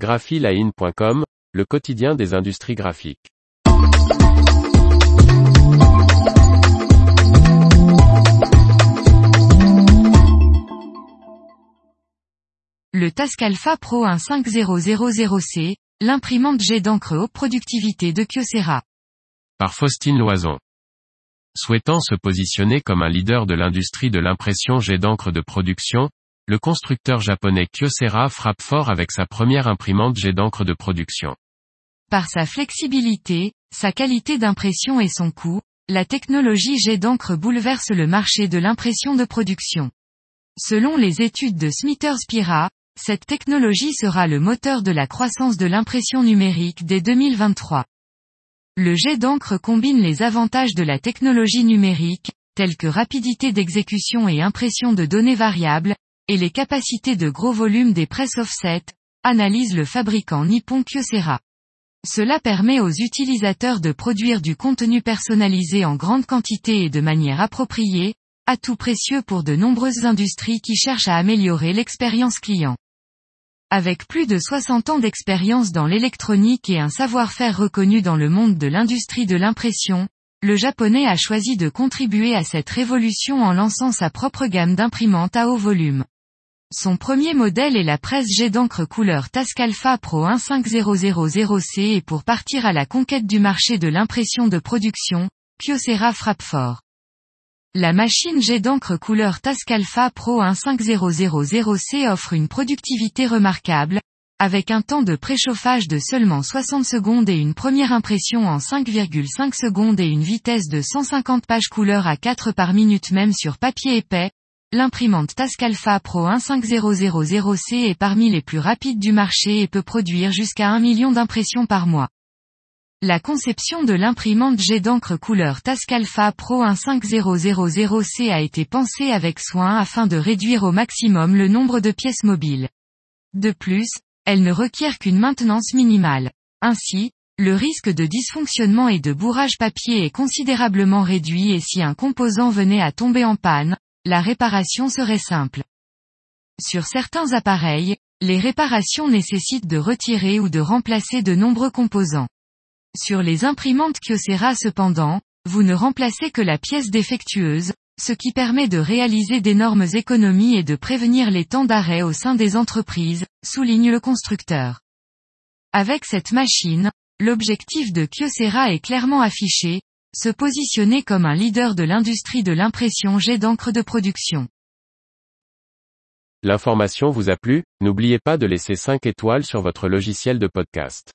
graphiline.com, le quotidien des industries graphiques. Le Tascalfa Pro 15000C, l'imprimante jet d'encre haute productivité de Kyocera. Par Faustine Loison. Souhaitant se positionner comme un leader de l'industrie de l'impression jet d'encre de production, le constructeur japonais Kyocera frappe fort avec sa première imprimante jet d'encre de production. Par sa flexibilité, sa qualité d'impression et son coût, la technologie jet d'encre bouleverse le marché de l'impression de production. Selon les études de Smithers Pira, cette technologie sera le moteur de la croissance de l'impression numérique dès 2023. Le jet d'encre combine les avantages de la technologie numérique, tels que rapidité d'exécution et impression de données variables, et les capacités de gros volume des presses offset, analyse le fabricant Nippon Kyocera. Cela permet aux utilisateurs de produire du contenu personnalisé en grande quantité et de manière appropriée, atout précieux pour de nombreuses industries qui cherchent à améliorer l'expérience client. Avec plus de 60 ans d'expérience dans l'électronique et un savoir-faire reconnu dans le monde de l'industrie de l'impression, le japonais a choisi de contribuer à cette révolution en lançant sa propre gamme d'imprimantes à haut volume. Son premier modèle est la presse jet d'encre couleur Tascalfa Pro 15000C et pour partir à la conquête du marché de l'impression de production, Kyocera frappe fort. La machine jet d'encre couleur Tascalfa Pro 15000C offre une productivité remarquable, avec un temps de préchauffage de seulement 60 secondes et une première impression en 5,5 secondes et une vitesse de 150 pages couleur à 4 par minute même sur papier épais, l'imprimante Tascalfa Pro 15000C est parmi les plus rapides du marché et peut produire jusqu'à 1 million d'impressions par mois. La conception de l'imprimante jet d'encre couleur Tascalfa Pro 15000C a été pensée avec soin afin de réduire au maximum le nombre de pièces mobiles. De plus, elle ne requiert qu'une maintenance minimale. Ainsi, le risque de dysfonctionnement et de bourrage papier est considérablement réduit et si un composant venait à tomber en panne, la réparation serait simple. Sur certains appareils, les réparations nécessitent de retirer ou de remplacer de nombreux composants. Sur les imprimantes Kyocera cependant, vous ne remplacez que la pièce défectueuse, ce qui permet de réaliser d'énormes économies et de prévenir les temps d'arrêt au sein des entreprises, souligne le constructeur. Avec cette machine, l'objectif de Kyocera est clairement affiché, se positionner comme un leader de l'industrie de l'impression jet d'encre de production. L'information vous a plu, n'oubliez pas de laisser 5 étoiles sur votre logiciel de podcast.